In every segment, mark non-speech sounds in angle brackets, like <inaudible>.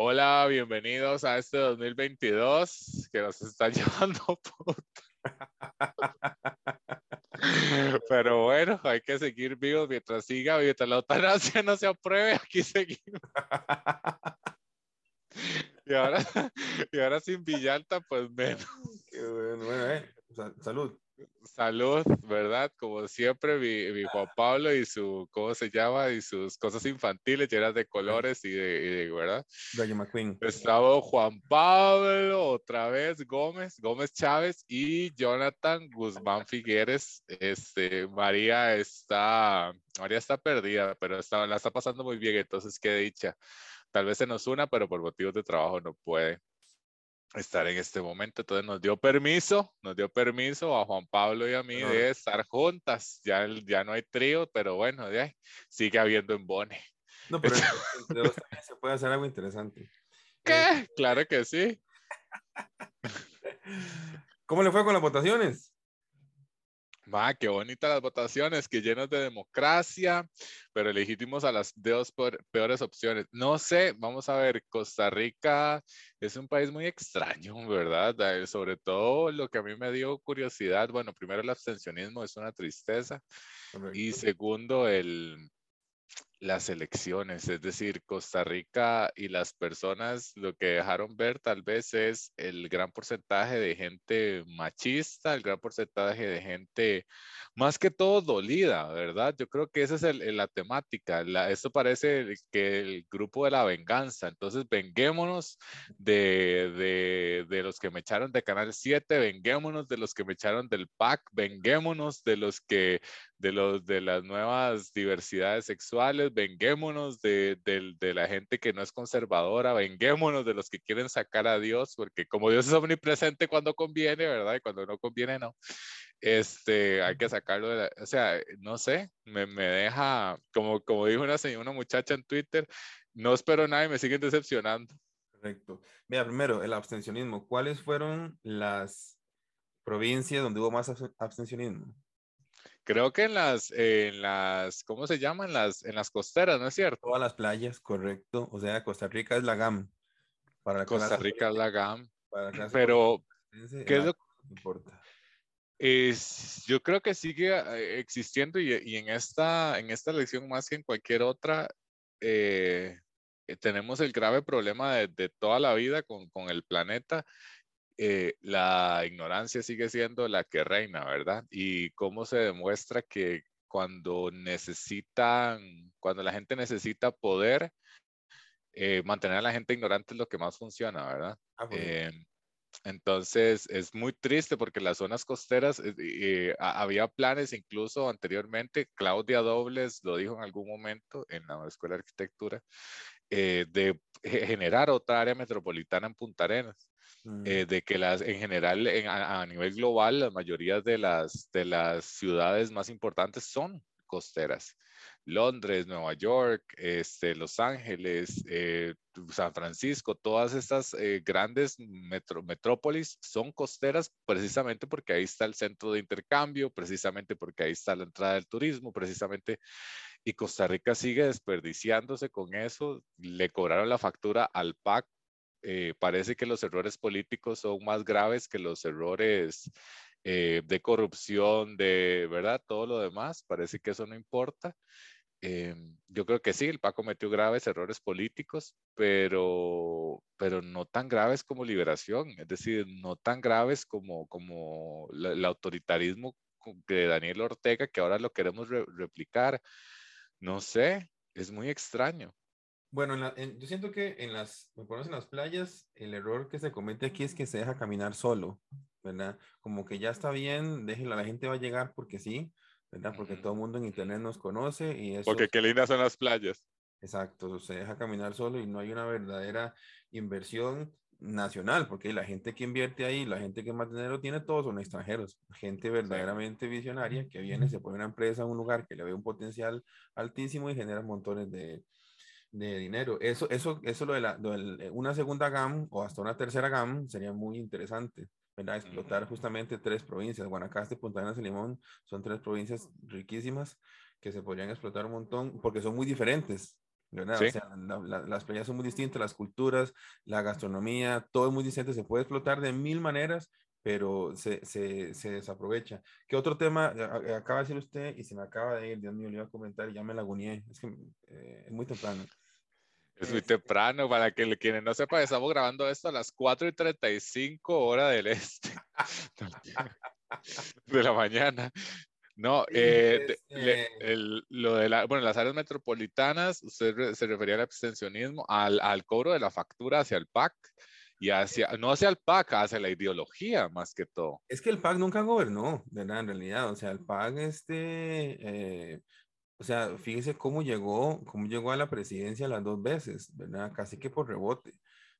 Hola, bienvenidos a este 2022 que nos está <laughs> llevando puta. Pero bueno, hay que seguir vivos mientras siga, mientras la eutanasia no se apruebe, aquí seguimos. Y ahora, y ahora sin Villalta, pues menos. Qué bueno, bueno, eh. Salud. Salud, ¿verdad? Como siempre, mi, mi, Juan Pablo y su, ¿cómo se llama? Y sus cosas infantiles llenas de colores y de, y de ¿verdad? Rayo McQueen. Estaba Juan Pablo, otra vez Gómez, Gómez Chávez y Jonathan Guzmán Figueres. Este, María está, María está perdida, pero está, la está pasando muy bien, entonces qué dicha. Tal vez se nos una, pero por motivos de trabajo no puede estar en este momento. Entonces nos dio permiso, nos dio permiso a Juan Pablo y a mí de estar juntas. Ya, ya no hay trío, pero bueno, ya sigue habiendo embone. No, pero entre dos también se puede hacer algo interesante. <laughs> ¿Qué? Claro que sí. <laughs> ¿Cómo le fue con las votaciones? Va, qué bonitas las votaciones, que llenas de democracia, pero legítimos a las dos peores opciones. No sé, vamos a ver, Costa Rica es un país muy extraño, ¿verdad? Sobre todo lo que a mí me dio curiosidad, bueno, primero el abstencionismo es una tristeza Correcto. y segundo el, las elecciones, es decir, Costa Rica y las personas lo que dejaron ver tal vez es el gran porcentaje de gente machista, el gran porcentaje de gente más que todo dolida, ¿verdad? Yo creo que esa es el, la temática. La, esto parece que el grupo de la venganza, entonces venguémonos de, de, de los que me echaron de Canal 7, venguémonos de los que me echaron del PAC, venguémonos de los que de, los, de las nuevas diversidades sexuales, venguémonos de, de, de, la gente que no es conservadora, venguémonos de los que quieren sacar a Dios, porque como Dios es omnipresente cuando conviene, ¿verdad? Y cuando no conviene, no. Este, hay que sacarlo de la, o sea, no sé, me, me deja, como, como dijo una, una muchacha en Twitter, no espero nada y me siguen decepcionando. Correcto. Mira, primero, el abstencionismo. ¿Cuáles fueron las provincias donde hubo más abstencionismo? Creo que en las, en las, ¿cómo se llaman? Las, en las costeras, ¿no es cierto? Todas las playas, correcto. O sea, Costa Rica es la GAM. Para Costa Rica es la GAM. Pero, ¿qué es lo que importa? Es, yo creo que sigue eh, existiendo y, y, en, esta, en esta elección más que en cualquier otra, eh, tenemos el grave problema de, de toda la vida con, con el planeta eh, la ignorancia sigue siendo la que reina, ¿verdad? Y cómo se demuestra que cuando necesitan, cuando la gente necesita poder, eh, mantener a la gente ignorante es lo que más funciona, ¿verdad? Ah, eh, entonces es muy triste porque las zonas costeras, eh, había planes incluso anteriormente, Claudia Dobles lo dijo en algún momento en la Escuela de Arquitectura, de generar otra área metropolitana en Punta Arenas. Eh, de que las, en general, en, a, a, nivel global, la mayoría de las, de las ciudades más importantes son costeras. Londres, Nueva York, este, Los Ángeles, eh, San Francisco, todas estas eh, grandes metro, metrópolis son costeras precisamente porque ahí está el centro de intercambio, precisamente porque ahí está la entrada del turismo, precisamente, y Costa Rica sigue desperdiciándose con eso. Le cobraron la factura al PAC eh, parece que los errores políticos son más graves que los errores eh, de corrupción, de verdad, todo lo demás. Parece que eso no importa. Eh, yo creo que sí, el PAC cometió graves errores políticos, pero, pero no tan graves como liberación, es decir, no tan graves como, como la, el autoritarismo de Daniel Ortega, que ahora lo queremos re replicar. No sé, es muy extraño. Bueno, en la, en, yo siento que en las, en las playas, el error que se comete aquí es que se deja caminar solo, ¿verdad? Como que ya está bien, déjela, la gente va a llegar porque sí, ¿verdad? Porque todo el mundo en internet nos conoce y eso. Porque qué lindas son las playas. Exacto, se deja caminar solo y no hay una verdadera inversión nacional, porque la gente que invierte ahí, la gente que más dinero tiene, todos son extranjeros, gente verdaderamente visionaria que viene, se pone una empresa en un lugar que le ve un potencial altísimo y genera montones de, de dinero. Eso, eso, eso lo de, la, lo de una segunda GAM o hasta una tercera GAM sería muy interesante, ¿verdad? Explotar justamente tres provincias, Guanacaste, Punta Arenas y Limón, son tres provincias riquísimas que se podrían explotar un montón porque son muy diferentes, ¿verdad? O sea, las playas son muy distintas, las culturas, la gastronomía, todo es muy distinto, se puede explotar de mil maneras, pero se, se, se desaprovecha. ¿Qué otro tema acaba de decir usted y se me acaba de ir? Dios mío, le iba a comentar y ya me laguneé. Es que eh, es muy temprano. Es muy temprano, para que quienes no sepan, estamos grabando esto a las 4 y 35 hora del este <laughs> de la mañana. No, eh, este lo de la, bueno, las áreas metropolitanas, usted se refería al abstencionismo, al, al, cobro de la factura hacia el PAC y hacia, no hacia el PAC, hacia la ideología más que todo. Es que el PAC nunca gobernó, ¿verdad? En realidad, o sea, el PAC, este, eh, o sea, fíjese cómo llegó, cómo llegó a la presidencia las dos veces, ¿verdad? Casi que por rebote.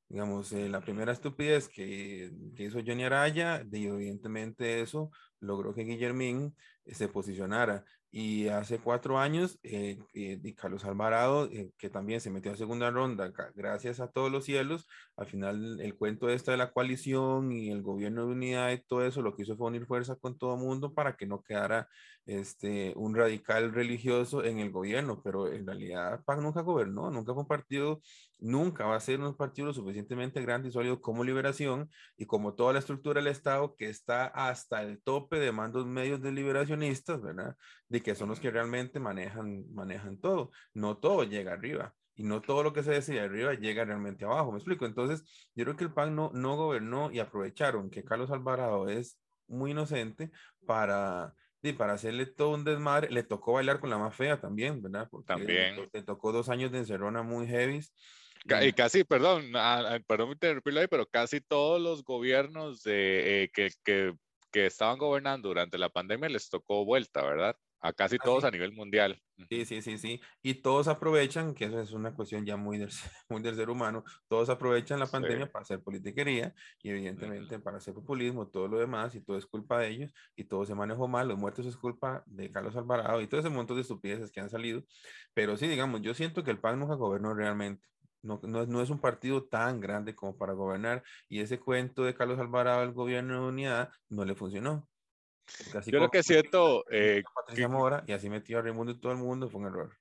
Digamos, eh, la primera estupidez que, que, hizo Johnny Araya, y evidentemente eso logró que Guillermín eh, se posicionara. Y hace cuatro años, eh, eh Carlos Alvarado, eh, que también se metió a segunda ronda, gracias a todos los cielos, al final el cuento este de la coalición y el gobierno de unidad y todo eso, lo que hizo fue unir fuerza con todo el mundo para que no quedara este, un radical religioso en el gobierno, pero en realidad PAC nunca gobernó, nunca fue un partido, nunca va a ser un partido suficientemente grande y sólido como Liberación y como toda la estructura del Estado que está hasta el tope de mandos medios de liberacionistas, ¿verdad? De que son los que realmente manejan, manejan todo. No todo llega arriba y no todo lo que se decide arriba llega realmente abajo. ¿Me explico? Entonces, yo creo que el PAN no, no gobernó y aprovecharon que Carlos Alvarado es muy inocente para, y para hacerle todo un desmadre. Le tocó bailar con la más fea también, ¿verdad? Porque también. Le, tocó dos años de encerrona muy heavy. Y casi, perdón, perdón interrumpirlo ahí, pero casi todos los gobiernos de, eh, que, que, que estaban gobernando durante la pandemia les tocó vuelta, ¿verdad? A casi ah, todos a nivel mundial. Sí, sí, sí, sí. Y todos aprovechan, que eso es una cuestión ya muy del, <laughs> muy del ser humano, todos aprovechan la pandemia para hacer politiquería y evidentemente para hacer populismo, todo lo demás, y todo es culpa de ellos, y todo se manejó mal, los muertos es culpa de Carlos Alvarado y todo ese montón de estupideces que han salido. Pero sí, digamos, yo siento que el PAN nunca gobernó realmente. No, no, no, es un partido tan grande como para gobernar y ese cuento de Carlos Alvarado el gobierno de unidad no le funcionó. Yo creo que es cierto. Eh, y así metió a Raimundo y todo el mundo, fue un error.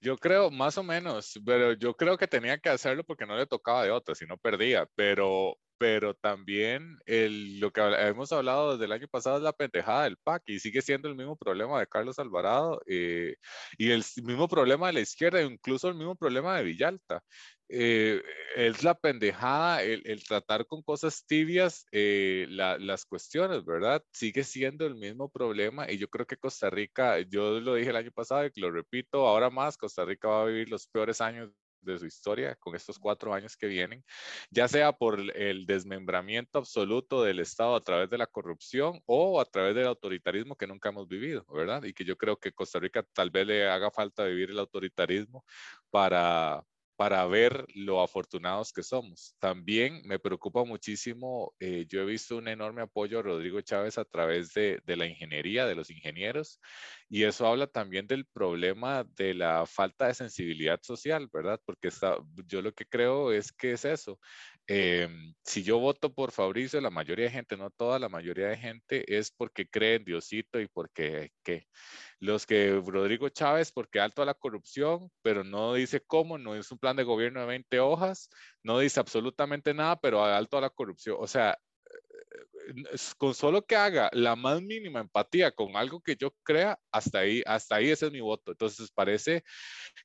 Yo creo, más o menos, pero yo creo que tenía que hacerlo porque no le tocaba de otra, si no perdía. Pero, pero también el, lo que hemos hablado desde el año pasado es la pendejada del PAC y sigue siendo el mismo problema de Carlos Alvarado eh, y el mismo problema de la izquierda, incluso el mismo problema de Villalta. Eh, es la pendejada el, tratar con cosas tibias eh, las cuestiones, ¿verdad? Sigue siendo el mismo problema y yo creo que Costa Rica, yo lo dije el año pasado y lo repito ahora más, Costa Rica va a vivir los peores años de su historia con estos cuatro años que vienen, ya sea por el desmembramiento absoluto del Estado a través de la corrupción o a través del autoritarismo que nunca hemos vivido, ¿verdad? Y que yo creo que Costa Rica tal vez le haga falta vivir el autoritarismo para, para ver lo afortunados que somos. También me preocupa muchísimo, eh, yo he visto un enorme apoyo a Rodrigo Chávez a través de, la ingeniería, de los ingenieros, y eso habla también del problema de la falta de sensibilidad social, ¿verdad? Porque yo lo que creo es que es eso. Em, si yo voto por Fabricio, la mayoría de gente, no toda, la mayoría de gente es porque cree en Diosito y porque que los que Rodrigo Chávez, porque alto a la corrupción, pero no dice cómo, no es un plan de gobierno de 20 hojas, no dice absolutamente nada, pero alto a la corrupción. O sea, con solo que haga la más mínima empatía con algo que yo crea, hasta ahí, hasta ahí ese es mi voto. Entonces parece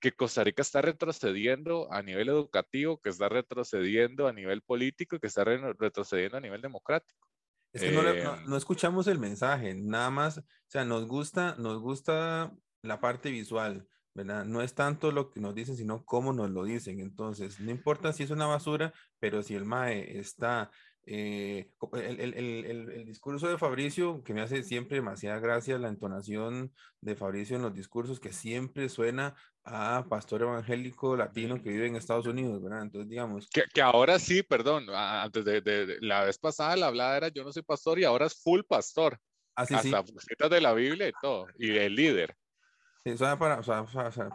que Costa Rica está retrocediendo a nivel educativo, que está retrocediendo a nivel político, que está retrocediendo a nivel democrático. Es que no, no, em. no, escuchamos el mensaje, nada más, o sea, nos gusta, nos gusta la parte visual, ¿verdad? No es tanto lo que nos dicen, sino cómo nos lo dicen. Entonces, no importa si es una basura, pero si el MAE está eh, el, el, el, el, discurso de Fabricio, que me hace siempre demasiada gracia la entonación de Fabricio en los discursos, que siempre suena a pastor evangélico latino que vive en Estados Unidos, ¿verdad? Entonces, digamos. Que, que ahora sí, perdón, antes de, de, la vez pasada la hablada era yo no soy pastor y ahora es full pastor. Así ah, Hasta sí. de la Biblia y todo, y el líder. Sí, suena para, suena,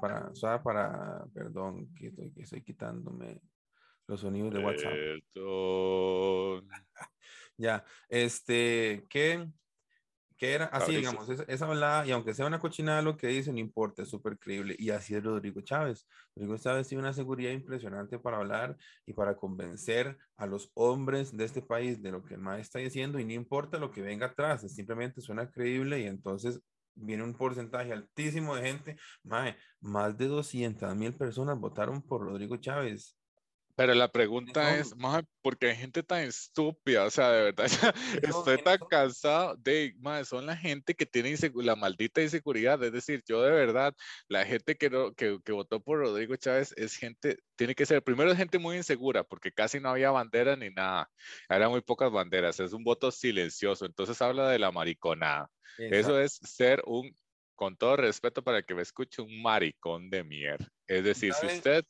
para, suena para, perdón, que estoy, que estoy quitándome los sonidos de WhatsApp. <laughs> ya, este, ¿qué, que era así, digamos, esa, esa hablada, y aunque sea una cochinada lo que dice, no importa, es súper creíble. Y así es Rodrigo Chávez. Rodrigo Chávez tiene una seguridad impresionante para hablar y para convencer a los hombres de este país de lo que el maestro está diciendo, y no importa lo que venga atrás, simplemente suena creíble y entonces viene un porcentaje altísimo de gente. más de 200 mil personas votaron por Rodrigo Chávez. Pero la pregunta es, más porque hay gente tan estúpida, o sea, de verdad, <laughs> estoy tan cansado de, más son la gente que tiene la maldita inseguridad, es decir, yo de verdad, la gente que, no, que, que, votó por Rodrigo Chávez es gente, tiene que ser, primero es gente muy insegura, porque casi no había bandera ni nada, eran muy pocas banderas, es un voto silencioso, entonces habla de la mariconada. Eso es ser un, con todo respeto para que me escuche, un maricón de mierda. Es decir, si usted...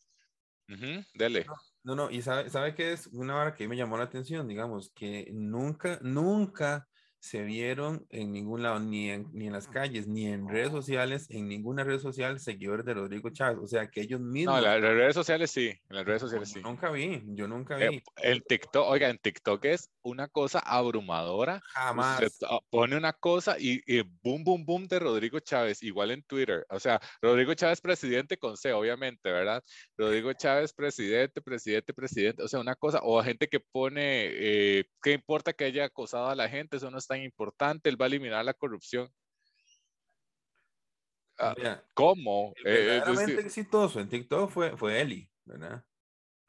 dele. No, no, y sabe, sabe que es una hora que me llamó la atención, digamos, que nunca, nunca se vieron en ningún lado, ni en, ni en las calles, ni en redes sociales, en ninguna red social, seguidores de Rodrigo Chávez. O sea, que ellos mismos. No, en las redes sociales sí, en las redes sociales sí. Nunca vi, yo nunca eh, vi. el TikTok, oiga, en TikTok es una cosa abrumadora. Jamás. pone una cosa y, y boom, boom, boom de Rodrigo Chávez, igual en Twitter. O sea, Rodrigo Chávez presidente con C, obviamente, ¿verdad? Rodrigo Chávez presidente, presidente, presidente. O sea, una cosa, o gente que pone, eh, ¿qué importa que haya acosado a la gente? Eso no está importante, él va a eliminar la corrupción. Ah, ¿Cómo? Eh, exitoso en TikTok fue, fue Eli, ¿verdad?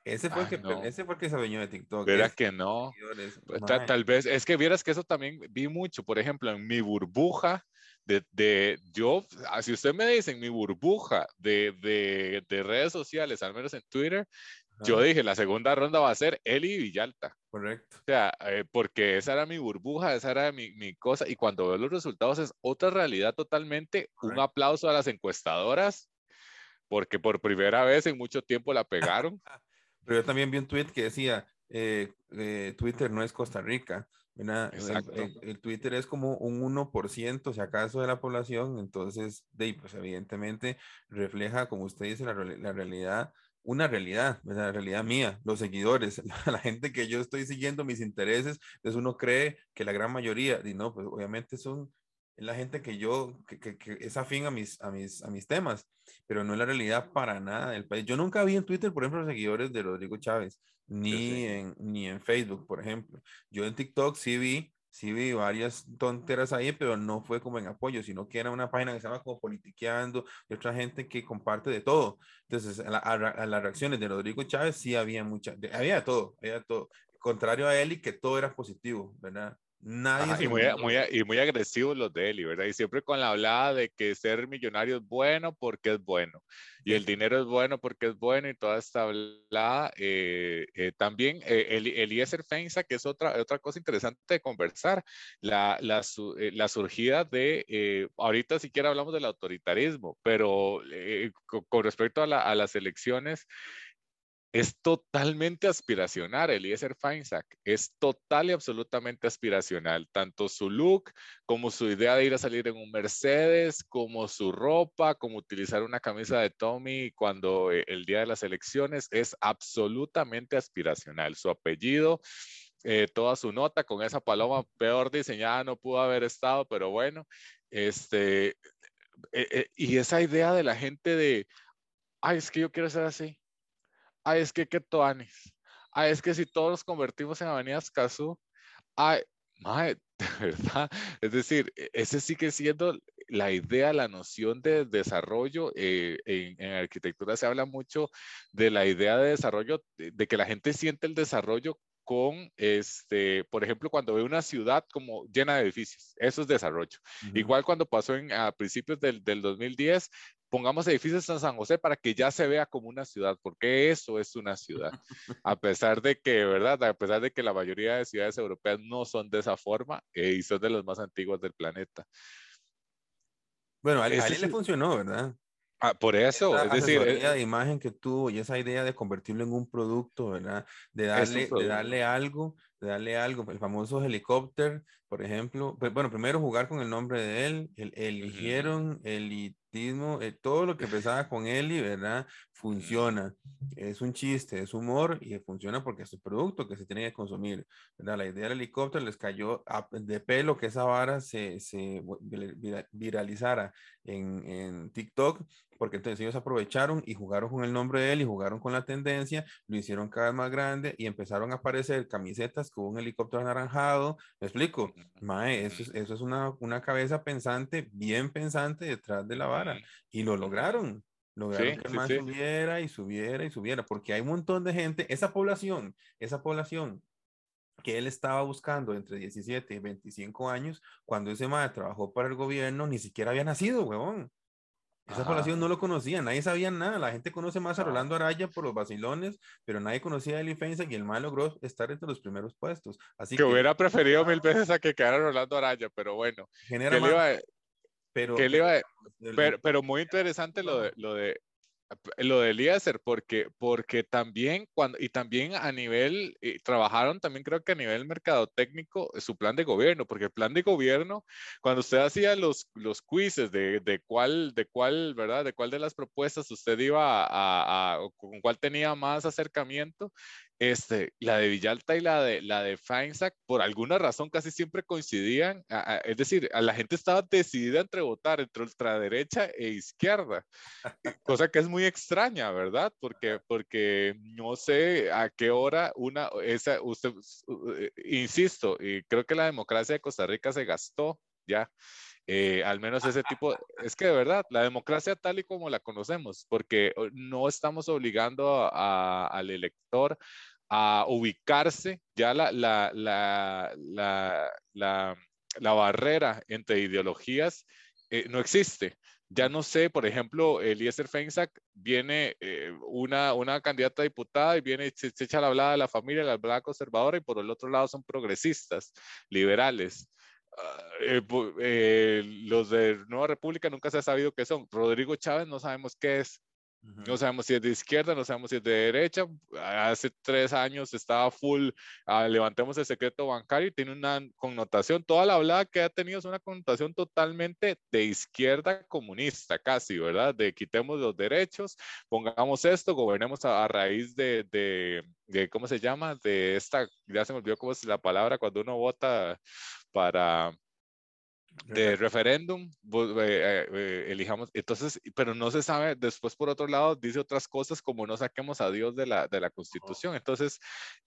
Ese fue, el que, ese fue que se adueñó de TikTok. Verá que no. Pues, tal, vez, es que vieras que eso también vi mucho, por ejemplo, en mi burbuja de, de yo, ah, si usted me dice en mi burbuja de, de, de redes sociales, al menos en Twitter, yo dije, la segunda ronda va a ser Eli Villalta. Correcto. O sea, eh, porque esa era mi burbuja, esa era mi, mi, cosa, y cuando veo los resultados es otra realidad totalmente. Un aplauso a las encuestadoras, porque por primera vez en mucho tiempo la pegaron. <laughs> Pero yo también vi un tweet que decía, eh, eh, Twitter no es Costa Rica. El, el, Twitter es como un 1%, si acaso, de la población, entonces, de, pues evidentemente refleja, como usted dice, la, la realidad una realidad, la realidad mía, los seguidores, <laughs> la gente que yo estoy siguiendo, mis intereses, entonces uno cree que la gran mayoría, y no, pues obviamente son la gente que yo, que, que, que, es afín a mis, a, mis, a mis temas, pero no es la realidad para nada del país. Yo nunca vi en Twitter, por ejemplo, los seguidores de Rodrigo Chávez, ni, en, ni en Facebook, por ejemplo. Yo en TikTok sí vi sí vi varias tonteras ahí, pero no fue como en apoyo, sino que era una página que se llama como politiqueando y otra gente que comparte de todo. Entonces, a, las reacciones de Rodrigo Chávez sí había mucha, había todo, había todo. Contrario a él y que todo era positivo, ¿verdad? Nadie y, muy, muy, y muy agresivos los de Eli, ¿verdad? Y siempre con la hablada de que ser millonario es bueno porque es bueno. Y el dinero es bueno porque es bueno y toda esta hablada. Eh, eh, también eh, el, Eliezer Feinza, que es otra, otra cosa interesante de conversar, la, la, la surgida de, ahorita siquiera hablamos del autoritarismo, pero con, con, respecto a, la, a las elecciones, es totalmente aspiracional, Eliezer Feinsack, es total y absolutamente aspiracional, tanto su look como su idea de ir a salir en un Mercedes, como su ropa, como utilizar una camisa de Tommy cuando eh, el día de las elecciones, es absolutamente aspiracional. Su apellido, eh, toda su nota con esa paloma peor diseñada no pudo haber estado, pero bueno, este, eh, y esa idea de la gente de, ay, es que yo quiero ser así ay, es que qué toanis, ay, es que si todos nos convertimos en Avenidas Cazú, ay, madre, <laughs> de verdad, es decir, e, ese sigue siendo la idea, la noción de desarrollo. Eh, en, en, arquitectura se habla mucho de la idea de desarrollo, de, que la gente siente el desarrollo con, este, por ejemplo, cuando ve una ciudad como llena de edificios, eso es desarrollo. Igual cuando pasó en, a principios del, del 2010, pongamos edificios en San José para que ya se vea como una ciudad, porque eso es una ciudad. <laughs> A pesar de que, ¿verdad? A pesar de que la mayoría de ciudades europeas no son de esa forma eh, y son de las más antiguas del planeta. Bueno, a, él le funcionó, ¿verdad? Ah, por eso, es decir, la eh, de imagen que tuvo y esa idea de convertirlo en un producto, ¿verdad? De darle, de darle algo, darle algo, el famoso helicóptero, por ejemplo, bueno, primero jugar con el nombre de él, el, eligieron el eh, todo lo que empezaba con Eli, ¿verdad? Funciona. Es un chiste, es humor y funciona porque es un producto que se tiene que consumir, ¿verdad? La idea del helicóptero les cayó de pelo que esa vara se, se viralizara en, en TikTok porque entonces ellos aprovecharon y jugaron con el nombre de él y jugaron con la tendencia, lo hicieron cada vez más grande y empezaron a aparecer camisetas con un helicóptero anaranjado. ¿Me explico? Mae, eso es, eso es una, una cabeza pensante, bien pensante detrás de la vara. Y lo lograron. Lograron que el subiera y subiera y subiera, porque hay un montón de gente, esa población, esa población que él estaba buscando entre 17 y 25 años, cuando ese mae trabajó para el gobierno, ni siquiera había nacido, huevón. Esa población no lo conocía, nadie sabía nada. La gente conoce más a Rolando Araya por los vacilones, pero nadie conocía a Eli Feinstein y el mal logró estar entre los primeros puestos. Así que, hubiera preferido mil veces a que quedara Rolando Araya, pero bueno. Genera pero, pero, pero, muy interesante lo de, lo de lo de Eliezer, porque, porque también cuando, y también a nivel, eh, trabajaron también creo que a nivel mercadotécnico eh, su plan de gobierno, porque el plan de gobierno, cuando usted hacía los, los quizzes de, de cuál, de cuál, ¿verdad? De cuál de las propuestas usted iba a, a, con cuál tenía más acercamiento, este, la de Villalta y la de, la de Feinsack, por alguna razón casi siempre coincidían. es decir, a la gente estaba decidida entre votar entre ultraderecha e izquierda, <laughs> cosa que es muy extraña, ¿verdad? Porque, porque no sé a qué hora una, esa, usted, insisto, y creo que la democracia de Costa Rica se gastó ya. Eh, al menos ese tipo, es que de verdad, la democracia tal y como la conocemos, porque no estamos obligando al elector a ubicarse, ya la, la, la, la barrera entre ideologías eh, no existe. Ya no sé, por ejemplo, Eliezer Feinsack viene eh, una, una candidata a diputada y viene, se, se echa la hablada de la familia, la hablada conservadora y por el otro lado son progresistas, liberales. Ah, eh, los de Nueva República nunca se ha sabido qué son. Rodrigo Chávez no sabemos qué es. No sabemos si es de izquierda, no sabemos si es de derecha. Hace tres años estaba full, ah, levantemos el secreto bancario y tiene una connotación, toda la hablada que ha tenido es una connotación totalmente de izquierda comunista, casi, ¿verdad? De quitemos los derechos, pongamos esto, gobernemos a, raíz de, de, de, ¿cómo se llama? De esta, ya se me olvidó cómo es la palabra cuando uno vota para de referéndum, eh, eh, elijamos, entonces, pero no se sabe, después por otro lado dice otras cosas como no saquemos a Dios de la, de la constitución, entonces,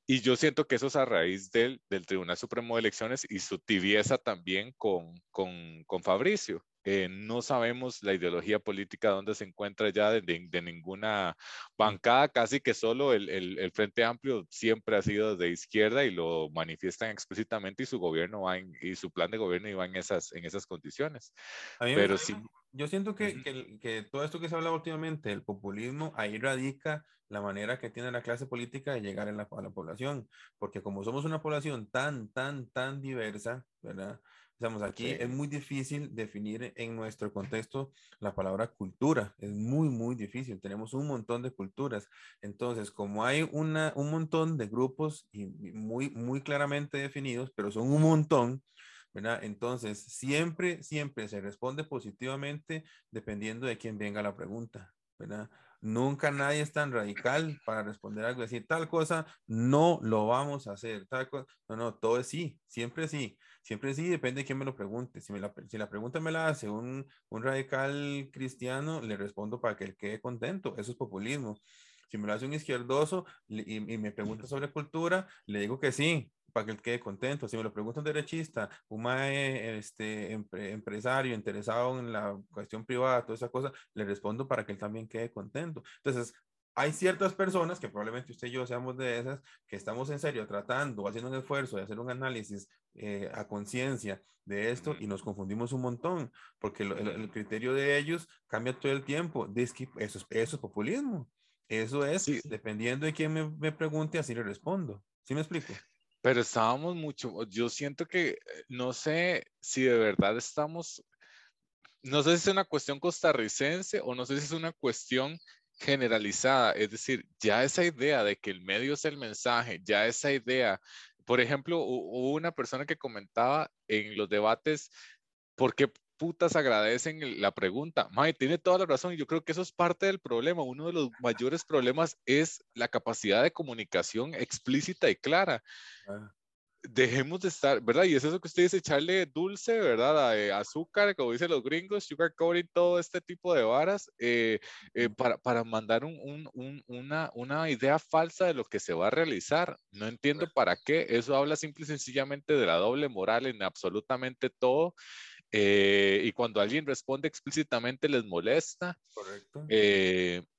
y yo siento que eso es a raíz del, del Tribunal Supremo de Elecciones y su tibieza también con, con, con Fabricio. Eh, no sabemos la ideología política donde se encuentra ya de, de, ninguna bancada, casi que solo el, el, Frente Amplio siempre ha sido de izquierda y lo manifiestan explícitamente y su gobierno va y su plan de gobierno iba en esas, en esas condiciones. Pero sí. Yo siento que, que, que, todo esto que se habla últimamente, el populismo, ahí radica la manera que tiene la clase política de llegar en la, a la población, porque como somos una población tan, tan, tan diversa, ¿verdad? Estamos aquí, es muy difícil definir en nuestro contexto la palabra cultura, es muy, muy difícil, tenemos un montón de culturas, entonces como hay una, un montón de grupos y muy, muy claramente definidos, pero son un montón, ¿verdad? Entonces, siempre, siempre se responde positivamente dependiendo de quién venga la pregunta, ¿verdad? Nunca nadie es tan radical para responder algo, decir tal cosa, no lo vamos a hacer, tal cosa, no, no, todo es sí, siempre sí. Siempre sí, depende de quién me lo pregunte. Si, me la, si la pregunta me la hace un, un radical cristiano, le respondo para que él quede contento. Eso es populismo. Si me lo hace un izquierdoso y, me pregunta sobre cultura, le digo que sí, para que él quede contento. Si me lo pregunta un derechista, un este, empresario interesado en la cuestión privada, toda esa cosa, le respondo para que él también quede contento. Entonces, hay ciertas personas, que probablemente usted y yo seamos de esas, que estamos en serio tratando, haciendo un esfuerzo de hacer un análisis eh, a conciencia de esto y nos confundimos un montón, porque el, criterio de ellos cambia todo el tiempo. eso, es, eso es populismo. Eso es, dependiendo de quién me, me, pregunte, así le respondo. ¿Sí me explico? Pero estábamos mucho, yo siento que, eh, no sé si de verdad estamos, no sé si es una cuestión costarricense o no sé si es una cuestión generalizada, es decir, ya esa idea de que el medio es el mensaje, ya esa idea por ejemplo, hubo una persona que comentaba en los debates, ¿por qué putas agradecen la pregunta? Mae, tiene toda la razón y yo creo que eso es parte del problema. Uno de los mayores problemas es la capacidad de comunicación explícita y clara. Ah dejemos de estar, ¿verdad? Y es eso que usted dice, echarle dulce, ¿verdad? Eh, azúcar, como dicen los gringos, sugar coating, todo este tipo de varas, eh, eh, para, para, mandar un, un, una, una, idea falsa de lo que se va a realizar. No entiendo para qué. Eso habla simple y sencillamente de la doble moral en absolutamente todo. Y cuando alguien responde explícitamente les molesta. Correcto.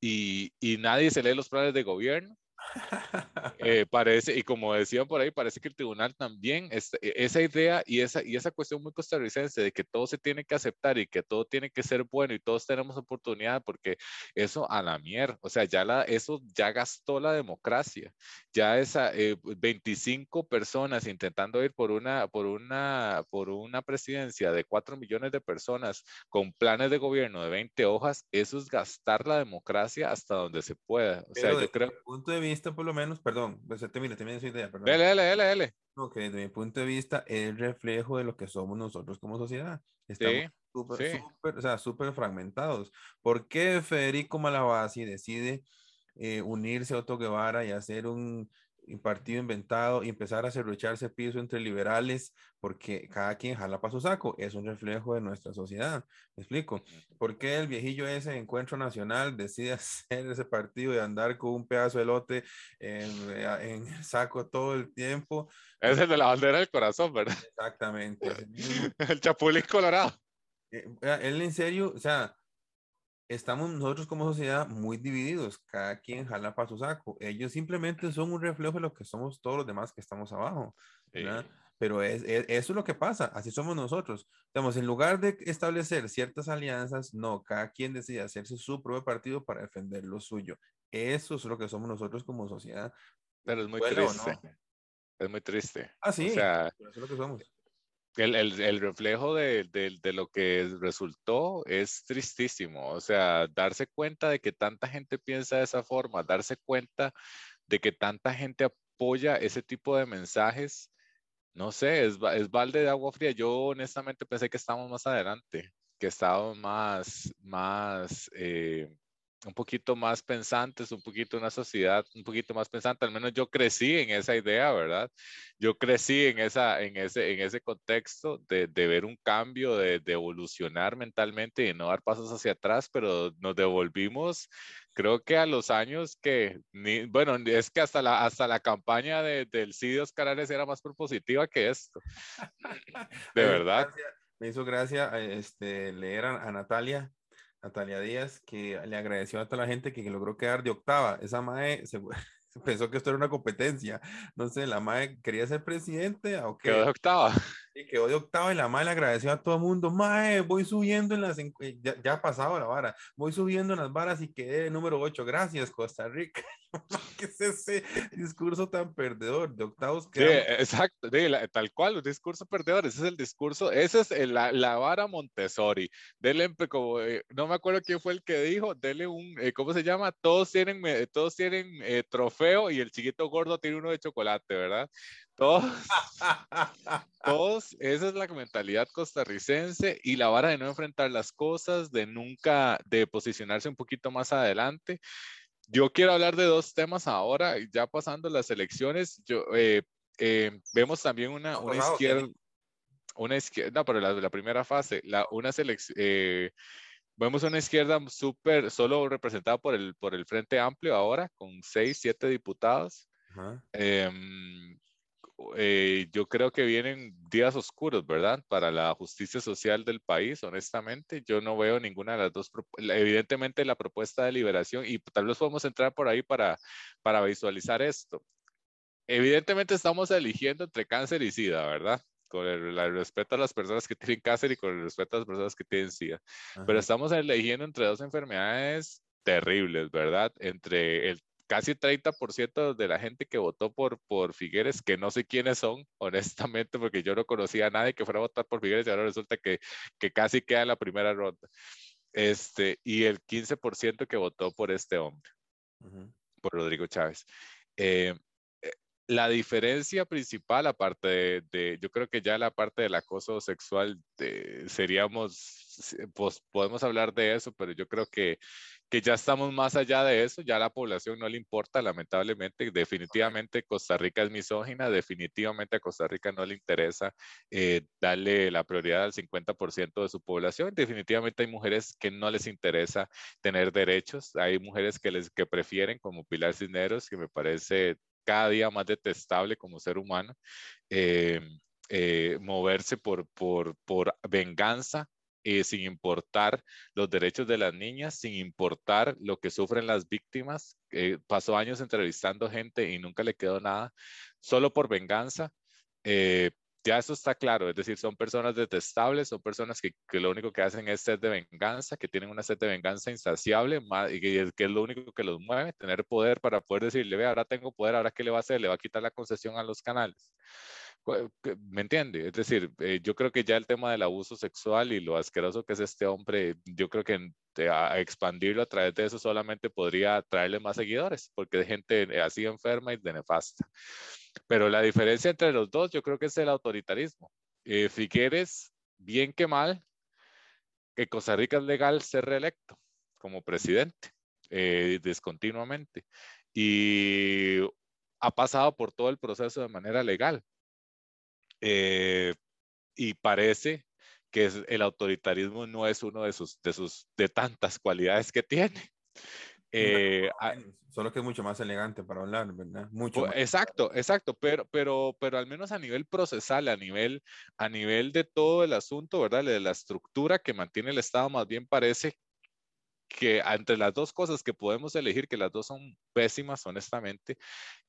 y, y nadie se lee los planes de gobierno. <laughs> Eh, parece, y como decían por ahí, parece que el tribunal también, e, esa idea y esa, y esa cuestión muy costarricense de que todo se tiene que aceptar y que todo tiene que ser bueno y todos tenemos oportunidad, porque eso a la mierda, o sea, ya la, eso ya gastó la democracia, ya esa 25 eh, personas intentando ir por una, por una, por una presidencia de 4 millones de personas con planes de gobierno de 20 hojas, eso es gastar la democracia hasta donde se pueda. O sea, yo creo... Punto de vista por lo menos, perdón, pues termina, termina su idea, perdón. Dale, dale, dale, dale. Ok, desde mi punto de vista, es el reflejo de lo que somos nosotros como sociedad. Estamos súper, súper, o sea, súper fragmentados. ¿Por qué Federico Malabasi decide eh, unirse a Otto Guevara y hacer un partido inventado y empezar a cerrucharse piso entre liberales porque cada quien jala para su saco. Es un reflejo de nuestra sociedad. ¿Me explico? ¿Por qué el viejillo ese Encuentro Nacional decide <laughs> hacer ese partido y andar con un pedazo de lote en, en saco todo el tiempo? Es el de la bandera del corazón, ¿verdad? Exactamente. <laughs> el chapulín colorado. Eh, él en serio, o sea, estamos nosotros como sociedad muy divididos, cada quien jala para su saco. Ellos simplemente son un reflejo de lo que somos todos los demás que estamos abajo. Pero es, eso es lo que pasa, así somos nosotros. Digamos, en lugar de establecer ciertas alianzas, no, cada quien decide hacerse su propio partido para defender lo suyo. Eso es lo que somos nosotros como sociedad. Pero es muy triste. Es muy triste. Ah, sí. O sea, eso es lo que somos el, el, el reflejo de, de, lo que resultó es tristísimo. O sea, darse cuenta de que tanta gente piensa de esa forma, darse cuenta de que tanta gente apoya ese tipo de mensajes, no sé, es, es balde de agua fría. Yo honestamente pensé que estábamos más adelante, que estábamos más, más, eh, un poquito más pensantes, un poquito una sociedad un poquito más pensante, al menos yo crecí en esa idea, ¿verdad? Yo crecí en, esa, en, ese, en ese contexto de, de ver un cambio, de, de, evolucionar mentalmente y no dar pasos hacia atrás, pero nos devolvimos, creo que a los años que, ni, bueno, es que hasta la, hasta la campaña de, del sí de Oscar era más propositiva que esto, <laughs> de verdad. Me hizo gracia este, leer a Natalia Natalia Díaz, que le agradeció a toda la gente que logró quedar de octava. Esa mae se, <laughs> pensó que esto era una competencia. No sé, la mae quería ser presidente. ¿o quedó de octava. Y quedó de octava y la mae le agradeció a todo el mundo. Mae, voy subiendo en las. Ya, ya ha pasado la vara. Voy subiendo en las varas y quedé de número 8. Gracias, Costa Rica. <laughs> ¿Qué es ese discurso tan perdedor? De octavos que. Sí, exacto, tal cual, un discurso perdedor. Ese es el discurso, esa es la, la, vara Montessori. Dele, como, eh, no me acuerdo quién fue el que dijo, dele un, eh, ¿cómo se llama? Todos tienen, todos tienen eh, trofeo y el chiquito gordo tiene uno de chocolate, ¿verdad? Todos, todos, <laughs> esa es la mentalidad costarricense y la vara de no enfrentar las cosas, de nunca, de posicionarse un poquito más adelante. Yo quiero hablar de dos temas ahora, ya pasando las elecciones. Yo, eh, eh, vemos también una, una izquierda, una izquierda, no, pero la, la primera fase, la, una selección, eh, vemos una izquierda súper, solo representada por el, por el Frente Amplio ahora, con seis, siete diputados. Em, eh, yo creo que vienen días oscuros, ¿verdad? Para la justicia social del país, honestamente. Yo no veo ninguna de las dos. Evidentemente la propuesta de liberación, y tal vez podemos entrar por ahí para, para visualizar esto. Evidentemente estamos eligiendo entre cáncer y SIDA, ¿verdad? Con el, respeto a las personas que tienen cáncer y con el respeto a las personas que tienen SIDA. Pero estamos eligiendo entre dos enfermedades terribles, ¿verdad? Entre el casi 30% de la gente que votó por, por Figueres, que no sé quiénes son, <laughs> honestamente, porque yo no conocía a nadie que fuera a votar por Figueres y ahora resulta que, que casi queda en la primera ronda. Este, y el 15% que votó por este hombre, por Rodrigo Chávez. Eh, eh, la diferencia principal, aparte de, yo creo que ya la parte del acoso sexual, seríamos, pues podemos hablar de eso, pero yo creo que, que ya estamos más allá de eso, ya a la población no le importa, lamentablemente, definitivamente Costa Rica es misógina, definitivamente a Costa Rica no le interesa eh, darle la prioridad al 50% de su población, definitivamente hay mujeres que no les interesa tener derechos, hay mujeres que, les, que prefieren, como Pilar Cisneros, que me parece cada día más detestable como ser humano, eh, eh, moverse por, por, por venganza eh, sin importar los derechos de las niñas, sin importar lo que sufren las víctimas. pasó años entrevistando gente y nunca le quedó nada, solo por venganza ya eso está claro, es decir, son personas detestables, son personas que, que, lo único que hacen es sed de venganza, que tienen una sed de venganza insaciable y que, que, es lo único que los mueve, tener poder para poder decirle, ve, ahora tengo poder, ahora qué le va a hacer, le va a quitar la concesión a los canales. ¿Me entiende? Es decir, eh, yo creo que ya el tema del abuso sexual y lo asqueroso que es este hombre, yo creo que a expandirlo a través de eso solamente podría traerle más seguidores, porque hay gente así enferma y de nefasta. Pero la diferencia entre los dos, yo creo que es el autoritarismo. Eh, Figueres, bien que mal, que Costa Rica es legal ser reelecto como presidente eh, descontinuamente. Y ha pasado por todo el proceso de manera legal. Eh, y parece que el autoritarismo no es uno de sus, de sus, de tantas cualidades que tiene. Eh, solo que es mucho más elegante para hablar, ¿verdad? Mucho Exacto, exacto, pero, pero, pero al menos a nivel procesal, a nivel, a nivel de todo el asunto, ¿verdad? De la estructura que mantiene el Estado, más bien parece que entre las dos cosas que podemos elegir, que las dos son pésimas, honestamente,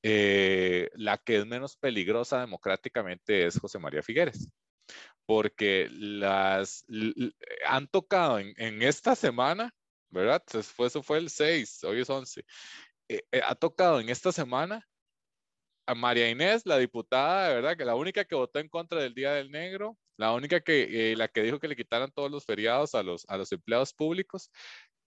eh, la que es menos peligrosa democráticamente es José María Figueres porque las han tocado en, en, esta semana ¿verdad? eso fue el 6, hoy es 11. Eh, eh, ha tocado en esta semana a María Inés, la diputada, ¿verdad? Que la única que votó en contra del Día del Negro, la única que, eh, la que dijo que le quitaran todos los feriados a los, a los empleados públicos,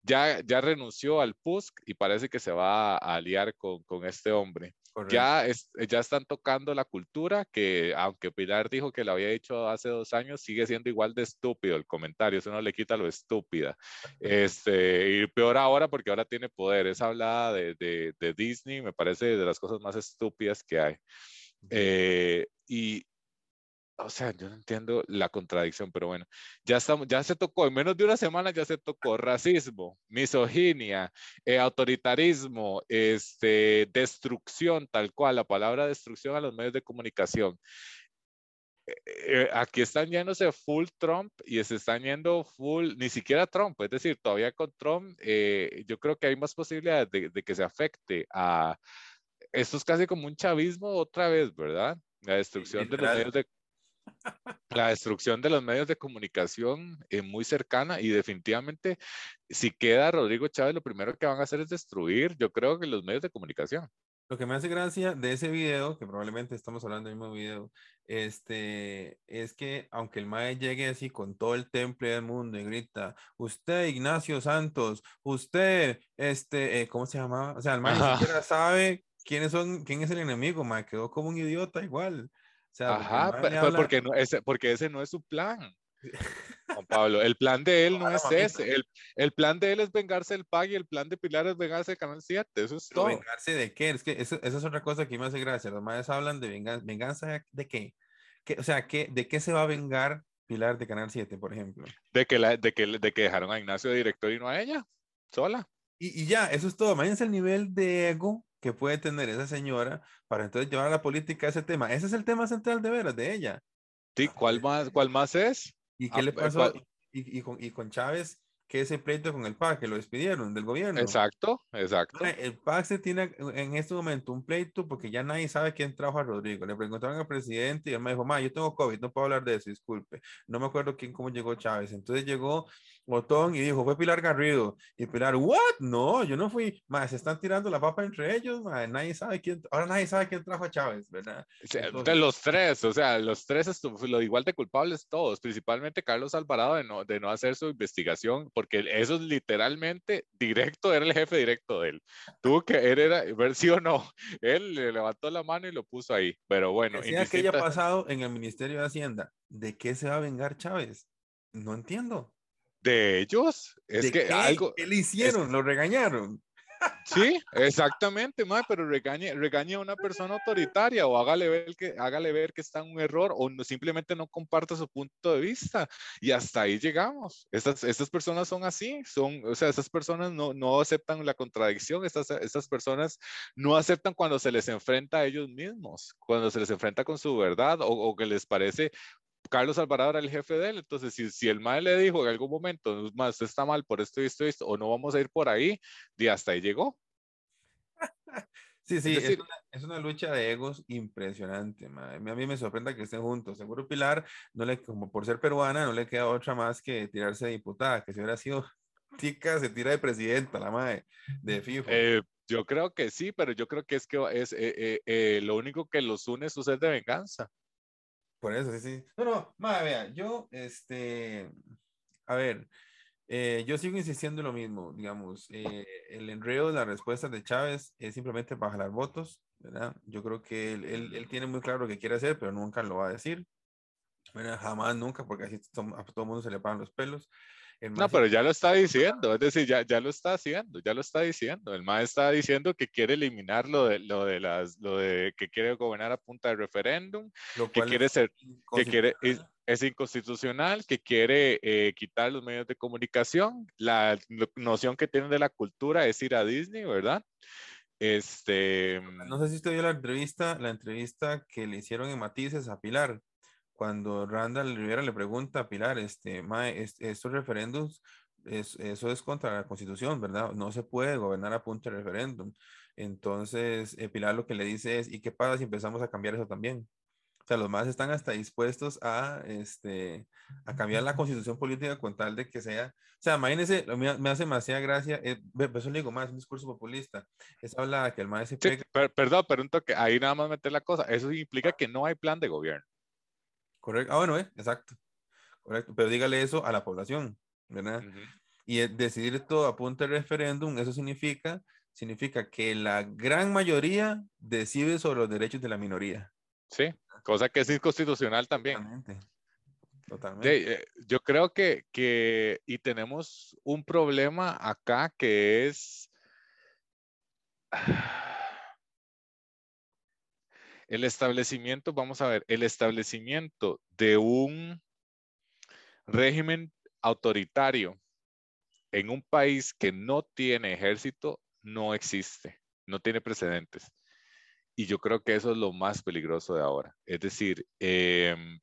ya, ya renunció al PUSC y parece que se va a aliar con, con este hombre. Ya, ya están tocando la cultura que, aunque Pilar dijo que lo había dicho hace dos años, sigue siendo igual de estúpido el comentario, eso no le quita lo estúpida. Este, y peor ahora porque ahora tiene poder, es hablada de, de, de Disney, me parece de las cosas más estúpidas que hay. Eh, y, o sea, yo no entiendo la contradicción, pero bueno, ya, estamos, ya se tocó, en menos de una semana ya se tocó racismo, misoginia, eh, autoritarismo, este, destrucción, tal cual, la palabra destrucción a los medios de comunicación. Eh, eh, aquí están yéndose full Trump y se están yendo full, ni siquiera Trump, es decir, todavía con Trump, yo creo que hay más posibilidades de, de que se afecte a, esto es casi como un chavismo otra vez, ¿verdad? La destrucción de los medios de la destrucción de los medios de comunicación es muy cercana y definitivamente si queda Rodrigo Chávez lo primero que van a hacer es destruir yo creo que los medios de comunicación. Lo que me hace gracia de ese video, que probablemente estamos hablando del mismo video, este, es que aunque el MAE llegue así con todo el temple del mundo y grita, usted Ignacio Santos, usted, este, eh, ¿cómo se llama? O sea, el MAE ni siquiera sabe quiénes son, quién es el enemigo, MAE quedó como un idiota igual. Ajá, porque, no, ese, porque ese no es su plan. <laughs> Juan Pablo, el plan de él no, es ese. El, el, plan de él es vengarse del PAG y el plan de Pilar es vengarse del Canal 7. Eso es todo. ¿Vengarse de qué? Es que eso, esa es otra cosa que me hace gracia. Los madres hablan de venganza. ¿Venganza de qué? ¿Qué o sea, ¿qué, ¿de qué se va a vengar Pilar de Canal 7, por ejemplo? De que, la, de que, de que dejaron a Ignacio de director y no a ella, sola. Y, y ya, eso es todo. Imagínense el nivel de ego que puede tener esa señora para entonces llevar a la política ese tema. Ese es el tema central de veras de ella. Sí, ¿cuál más, cuál más es? ¿Y qué ah, le pasó? Y, y, con, y con Chávez, que ese pleito con el PAC, que lo despidieron del gobierno. Exacto, exacto. El PAC se tiene en este momento un pleito porque ya nadie sabe quién trajo a Rodrigo. Le preguntaron al presidente y él me dijo, ma, yo tengo COVID, no puedo hablar de eso, disculpe. No me acuerdo quién, cómo llegó Chávez. Entonces llegó botón y dijo, fue Pilar Garrido. Y Pilar, ¿what? No, yo no fui. Más, se están tirando la papa entre ellos, nadie sabe quién, ahora nadie sabe quién trajo a Chávez, ¿verdad? de los tres, o sea, los tres lo igual de culpables todos, principalmente Carlos Alvarado de no, de no hacer su investigación, porque eso es literalmente directo, era el jefe directo de él. Tuvo que, él era, ver si o no, él le levantó la mano y lo puso ahí, pero bueno. Decía que haya pasado en el Ministerio de Hacienda, ¿de qué se va a vengar Chávez? No entiendo de ellos. Es que algo. ¿Qué le hicieron? ¿Lo regañaron? <laughs> Sí, exactamente, ma, pero regañe, regañe a una persona autoritaria o hágale ver que, hágale ver que está en un error o no, simplemente no comparta su punto de vista. Y hasta ahí llegamos. Estas, estas personas son así, son, o sea, estas personas no, no aceptan la contradicción, estas, estas personas no aceptan cuando se les enfrenta a ellos mismos, cuando se les enfrenta con su verdad o, o que les parece Carlos Alvarado era el jefe de él, entonces si, si el MAE le dijo en algún momento, más está mal por esto y esto y esto, o no vamos a ir por ahí, y hasta ahí llegó. <laughs> Sí, sí, es, una, es, una, lucha de egos impresionante. A mí me sorprende que estén juntos. Seguro Pilar, no le, como por ser peruana, no le queda otra más que tirarse de diputada, que si hubiera sido <laughs> tica, se tira de presidenta, la madre, de fijo. Eh, yo creo que sí, pero yo creo que es que es eh, eh, lo único que los une es su sed de venganza. Por eso, sí, sí. No, no, madre, vea, yo, este, a ver, eh, yo sigo insistiendo en lo mismo, digamos, eh, el enredo de las respuestas de Chávez es simplemente para jalar votos, ¿verdad? Yo creo que él, él, él, tiene muy claro lo que quiere hacer, pero nunca lo va a decir, ¿verdad? Jamás, nunca, porque así a todo el mundo se le pagan los pelos. No, pero ya lo está <laughs> diciendo, es decir, ya, ya lo está haciendo, ya lo está diciendo. El MAE está diciendo que quiere eliminar lo de, lo de las, lo de que quiere gobernar a punta de referéndum, que quiere ser, que quiere, es, inconstitucional, que quiere eh, quitar los medios de comunicación. La noción que tienen de la cultura es ir a Disney, ¿verdad? Este. No sé si usted vio la entrevista, la entrevista que le hicieron en Matices a Pilar cuando Randall Rivera le pregunta a Pilar, este, estos referéndums, eso es contra la constitución, ¿verdad? No se puede gobernar a punto de referéndum. Entonces, eh, Pilar lo que le dice es, ¿y qué pasa si empezamos a cambiar eso también? O sea, los más están hasta dispuestos a, este, a cambiar la constitución política con tal de que sea, o sea, imagínense, me, me hace demasiada gracia, eh, eso le digo más, un discurso populista, es habla que el maestro se perdón, pero un toque, ahí nada más meter la cosa, eso implica que no hay plan de gobierno. Correcto. Ah, bueno, eh, exacto. Correcto. Pero dígale eso a la población, ¿verdad? Y decidir todo a punto de referéndum, eso significa, significa que la gran mayoría decide sobre los derechos de la minoría. Sí, cosa que es inconstitucional también. Totalmente. Totalmente. Eh, yo creo que, que, y tenemos un problema acá que es el establecimiento, vamos a ver, el establecimiento de un régimen autoritario en un país que no tiene ejército no existe, no tiene precedentes. Y yo creo que eso es lo más peligroso de ahora. Es decir, em,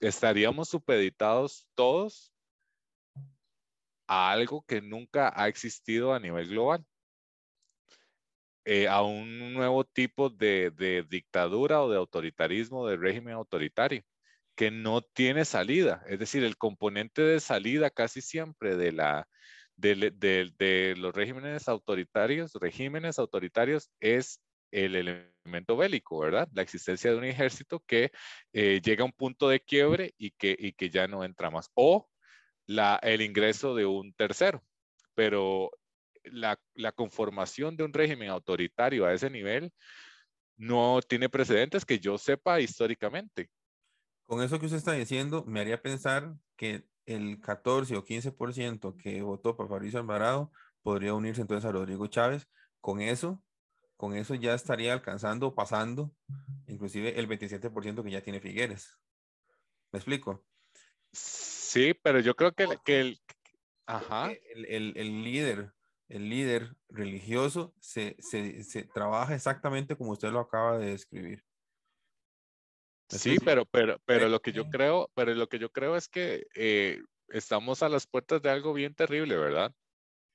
estaríamos supeditados todos a algo que nunca ha existido a nivel global. Eh, a un nuevo tipo de, dictadura o de autoritarismo, de régimen autoritario, que no tiene salida. Es decir, el componente de salida casi siempre de, los regímenes autoritarios, es el elemento bélico, ¿verdad? La existencia de un ejército que eh, llega a un punto de quiebre y que, ya no entra más. O el ingreso de un tercero. Pero la, conformación de un régimen autoritario a ese nivel no tiene precedentes que yo sepa históricamente. Con eso que usted está diciendo, me haría pensar que el 14 o 15% que votó por Fabricio Alvarado podría unirse entonces a Rodrigo Chávez. Con eso, con eso ya estaría alcanzando, pasando, inclusive el 27% que ya tiene Figueres. ¿Me explico? Sí, pero yo creo que, que el, ajá. El, el, el, líder el líder religioso se, trabaja exactamente como usted lo acaba de describir. Sí, pero, pero, pero lo que yo creo, pero lo que yo creo es que eh, estamos a las puertas de algo bien terrible, ¿verdad?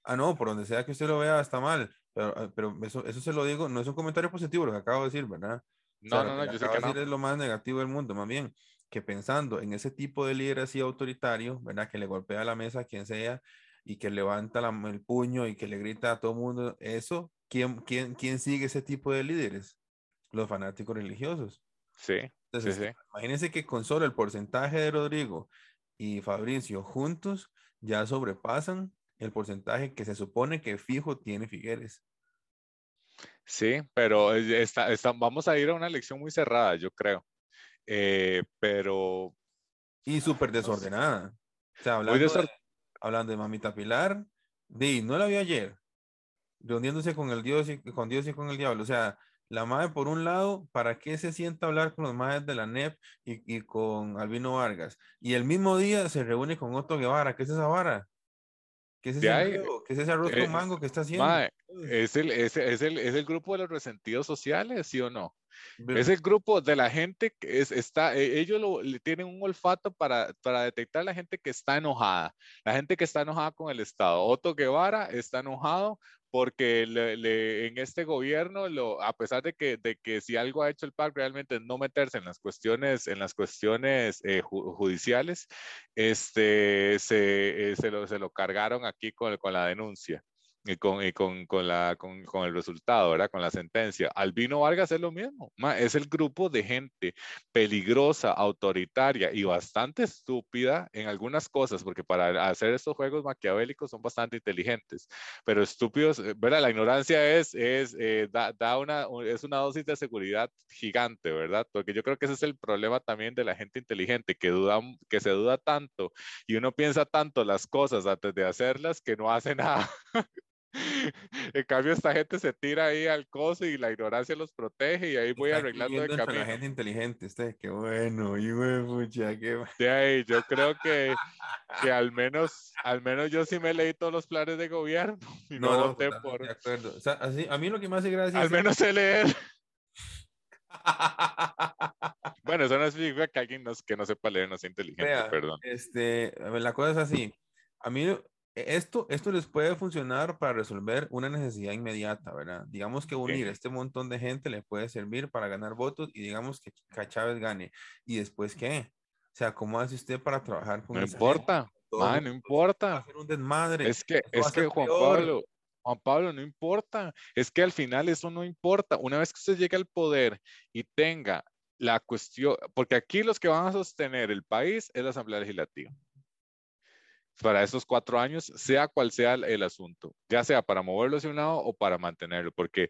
Ah, no, por donde sea que usted lo vea está mal, pero, ah, pero eso, eso se lo digo, no es un comentario positivo lo que acabo de decir, ¿verdad? No, no, no, yo sé que no. es lo más negativo del mundo, más bien que pensando en ese tipo de líder así autoritario, ¿verdad? Que le golpea la mesa a quien sea y que levanta el puño y que le grita a todo el mundo, eso, ¿quién, quién, quién sigue ese tipo de líderes? Los fanáticos religiosos. Sí. Entonces, sí, sí. imagínense que con solo el porcentaje de Rodrigo y Fabricio juntos ya sobrepasan el porcentaje que se supone que fijo tiene Figueres. Sí, pero está, está, vamos a ir a una elección muy cerrada, yo creo. Eh, pero... Y súper desordenada. O sea, hablando, de, hablando de Mamita Pilar, di, no la vi ayer, reuniéndose con el Dios y con Dios y con el diablo. O sea, la madre por un lado, ¿para qué se sienta a hablar con los madres de la NEP y, y, con Albino Vargas? Y el mismo día se reúne con Otto Guevara. ¿Qué es esa vara? ¿Qué es ese, ¿Qué es ese arroz con eh, mango que está haciendo? es, el, es, es, el, es el grupo de los resentidos sociales, ¿sí o no? Es el grupo de la gente que es, está, e, ellos lo, tienen un olfato para, detectar la gente que está enojada, la gente que está enojada con el Estado. Otto Guevara está enojado porque le, en este gobierno, a pesar de que, de que si algo ha hecho el PAC realmente es no meterse en las cuestiones, en las cuestiones eh, judiciales, este, se, eh, se, lo, se, lo, cargaron aquí con la denuncia y con, y con, con, la, con, con, el resultado, ¿verdad? Con la sentencia. Albino Vargas es lo mismo, es el grupo de gente peligrosa, autoritaria y bastante estúpida en algunas cosas, porque para hacer estos juegos maquiavélicos son bastante inteligentes, pero estúpidos, eh, ¿verdad? La ignorancia es, es, eh, da, da, una, es una dosis de seguridad gigante, ¿verdad? Porque yo creo que ese es el problema también de la gente inteligente, que, duda, que se duda tanto y uno piensa tanto las cosas antes de hacerlas que no hace <laughs> nada. <laughs> En cambio, esta gente se tira ahí al coso y la ignorancia los protege y ahí voy arreglando el camino. La gente inteligente, este, qué bueno, y mucha, qué De ahí, yo creo que, <laughs> que al menos, al menos yo sí me leí todos los planes de gobierno <laughs> y no, no voté por. De acuerdo. O sea, así, a mí lo que me hace gracia. Al menos sé leer. bueno, eso no significa que alguien que no sepa leer no sea inteligente, perdón. Este, la cosa es así. A mí esto, esto les puede funcionar para resolver una necesidad inmediata, ¿verdad? Digamos que unir este montón de gente le puede servir para ganar votos y digamos que, Chávez gane. ¿Y después qué? O sea, ¿cómo hace usted para trabajar con No importa, no importa. un desmadre. Es que, es que Juan Pablo, Juan Pablo, no importa. Es que al final eso no importa. Una vez que usted llegue al poder y tenga la cuestión, porque aquí los que van a sostener el país es la Asamblea Legislativa para esos cuatro años, sea cual sea el, asunto, ya sea para moverlo hacia un lado o para mantenerlo, porque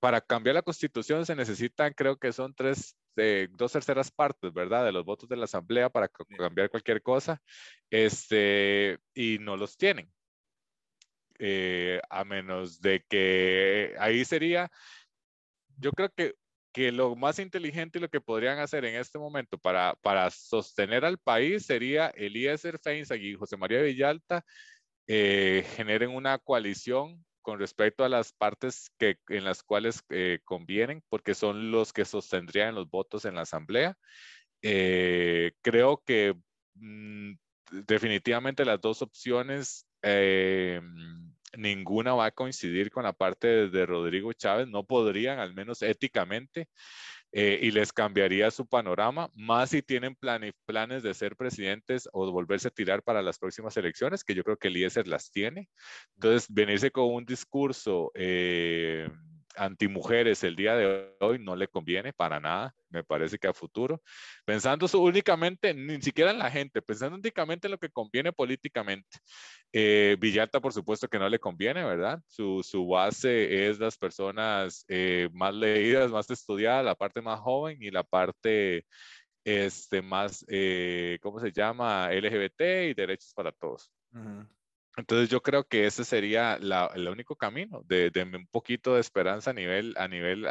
para cambiar la constitución se necesitan, creo que son tres, eh, dos terceras partes, ¿verdad? De los votos de la asamblea para cambiar cualquier cosa, este, y no los tienen. Eh, a menos de que ahí sería, yo creo que que lo más inteligente y lo que podrían hacer en este momento para, para sostener al país sería Eliezer Feinzag y José María Villalta eh, generen una coalición con respecto a las partes que, en las cuales eh, convienen, porque son los que sostendrían los votos en la Asamblea. Eh, creo que mm, definitivamente las dos opciones ninguna va a coincidir con la parte de, Rodrigo Chávez, no podrían, al menos éticamente, eh, y les cambiaría su panorama, más si tienen planes, planes de ser presidentes o volverse a tirar para las próximas elecciones, que yo creo que Eliezer las tiene. Entonces, venirse con un discurso eh, antimujeres el día de hoy no le conviene para nada, me parece que a futuro. Pensando únicamente, ni siquiera en la gente, pensando únicamente en lo que conviene políticamente. Eh, Villalta, por supuesto que no le conviene, ¿verdad? Su, su base es las personas eh, más leídas, más estudiadas, la parte más joven y la parte este, más, eh, ¿cómo se llama? LGBT y derechos para todos. Entonces yo creo que ese sería el único camino de, un poquito de esperanza a nivel, a nivel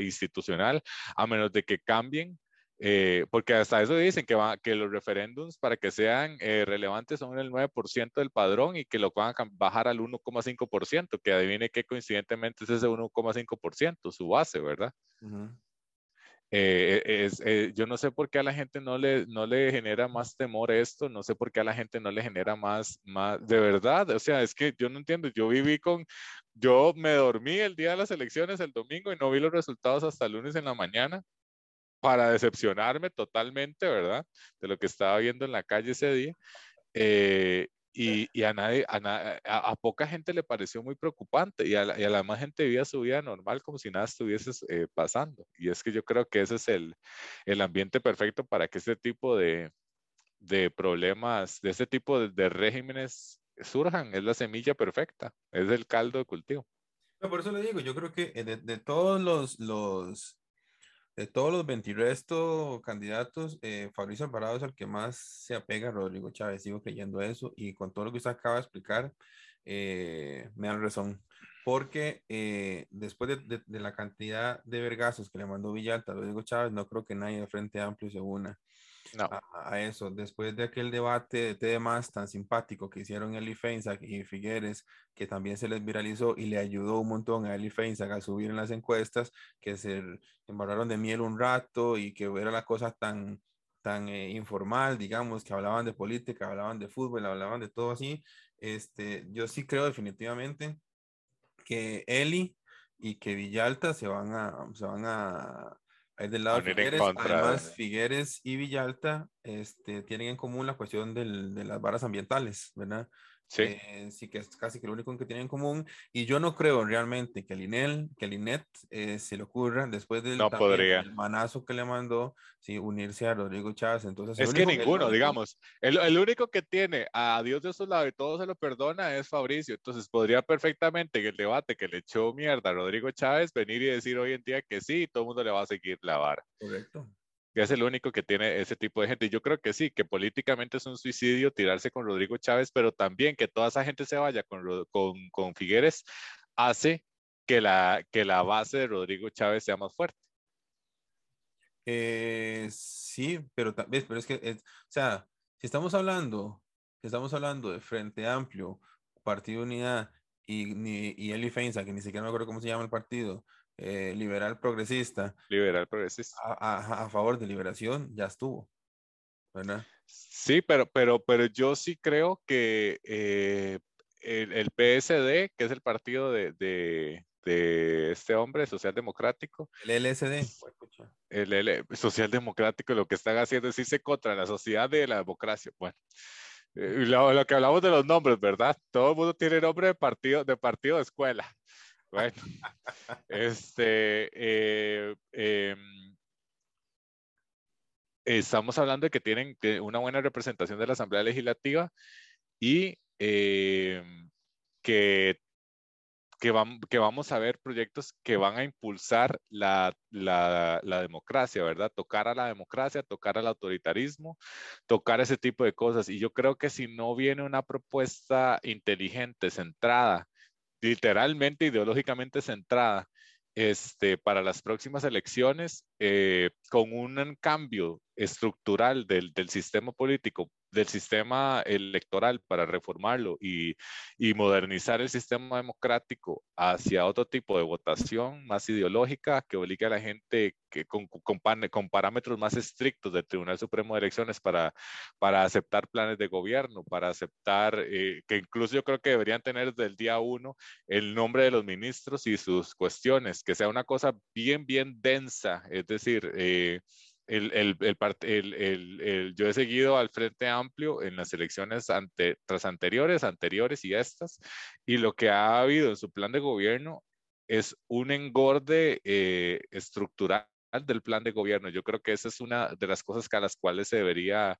institucional, a menos de que cambien, eh, porque hasta eso dicen que, va, que los referéndums para que sean eh, relevantes son el 9% del padrón y que lo van a bajar al 1,5%, que adivine qué coincidentemente es ese 1,5%, su base, ¿verdad? Eh, es, eh, yo no sé por qué a la gente no le, no le genera más temor esto, no sé por qué a la gente no le genera más, más, de verdad, o sea, es que yo no entiendo, yo viví con, yo me dormí el día de las elecciones el domingo y no vi los resultados hasta el lunes en la mañana para decepcionarme totalmente, ¿verdad? De lo que estaba viendo en la calle ese día. Eh, y, y, a nadie, a, a, poca gente le pareció muy preocupante y a, la, y a la más gente vivía su vida normal como si nada estuviese eh, pasando. Y es que yo creo que ese es el, el ambiente perfecto para que este tipo de, de problemas, de este tipo de, de regímenes surjan. Es la semilla perfecta, es el caldo de cultivo. por eso le digo, yo creo que de, de todos los, los, de todos los 20 candidatos, eh, Fabricio Alvarado es el que más se apega a Rodrigo Chávez. Sigo creyendo eso y con todo lo que usted acaba de explicar, eh, me dan razón. Porque eh, después de, de, de, la cantidad de vergazos que le mandó Villalta a Rodrigo Chávez, no creo que nadie de Frente Amplio se una no. a, eso. Después de aquel debate de temas tan simpático que hicieron Eli Feinsack y Figueres, que también se les viralizó y le ayudó un montón a Eli Feinsack a subir en las encuestas, que se embarraron de miel un rato y que era la cosa tan, tan eh, informal, digamos, que hablaban de política, hablaban de fútbol, hablaban de todo así. Este, yo sí creo definitivamente que Eli y que Villalta se van a, se van a, es del lado de Figueres. Además, Figueres y Villalta este, tienen en común la cuestión del, de las varas ambientales, ¿verdad? Sí. Eh, sí, que es casi que lo único que tienen en común. Y yo no creo realmente que el INEL, que el INET eh, se le ocurra después del no podría. el manazo que le mandó, sí, unirse a Rodrigo Chávez. Entonces, es que ninguno, que digamos, el, el, único que tiene a Dios de su lado y todo se lo perdona es Fabricio. Entonces podría perfectamente en el debate que le echó mierda a Rodrigo Chávez venir y decir hoy en día que sí, y todo el mundo le va a seguir la vara. Correcto es el único que tiene ese tipo de gente. Yo creo que sí, que políticamente es un suicidio tirarse con Rodrigo Chávez, pero también que toda esa gente se vaya con, con, con Figueres hace que la, que la base de Rodrigo Chávez sea más fuerte. Eh, sí, pero, ¿ves? pero es que, es, o sea, si estamos hablando, estamos hablando de Frente Amplio, Partido Unidad y, y Eli Feinza, que ni siquiera me acuerdo cómo se llama el partido, eh, liberal progresista. Liberal progresista. A, a, a, favor de liberación, ya estuvo. ¿verdad? Sí, pero, pero, pero yo sí creo que eh, el, el, PSD, que es el partido de, de, de este hombre socialdemocrático. El LSD. El L, socialdemocrático lo que están haciendo es irse contra la sociedad de la democracia. Bueno, eh, lo, lo, que hablamos de los nombres, ¿verdad? Todo el mundo tiene nombre de partido de, partido de escuela. Bueno, este, eh, eh, estamos hablando de que tienen una buena representación de la Asamblea Legislativa y eh, que, que, van, que, vamos a ver proyectos que van a impulsar la, la, la, democracia, ¿verdad? Tocar a la democracia, tocar al autoritarismo, tocar ese tipo de cosas. Y yo creo que si no viene una propuesta inteligente, centrada, literalmente ideológicamente centrada este, para las próximas elecciones, eh, con un cambio estructural del, del sistema político del sistema electoral para reformarlo y, y, modernizar el sistema democrático hacia otro tipo de votación más ideológica que obligue a la gente que con, con, con parámetros más estrictos del Tribunal Supremo de Elecciones para, para aceptar planes de gobierno, para aceptar, eh, que incluso yo creo que deberían tener desde el día uno el nombre de los ministros y sus cuestiones, que sea una cosa bien, bien densa, es decir, eh, el, el, el, el, yo he seguido al Frente Amplio en las elecciones ante, tras anteriores, anteriores y estas, y lo que ha habido en su plan de gobierno es un engorde eh, estructural del plan de gobierno. Yo creo que esa es una de las cosas a las cuales se debería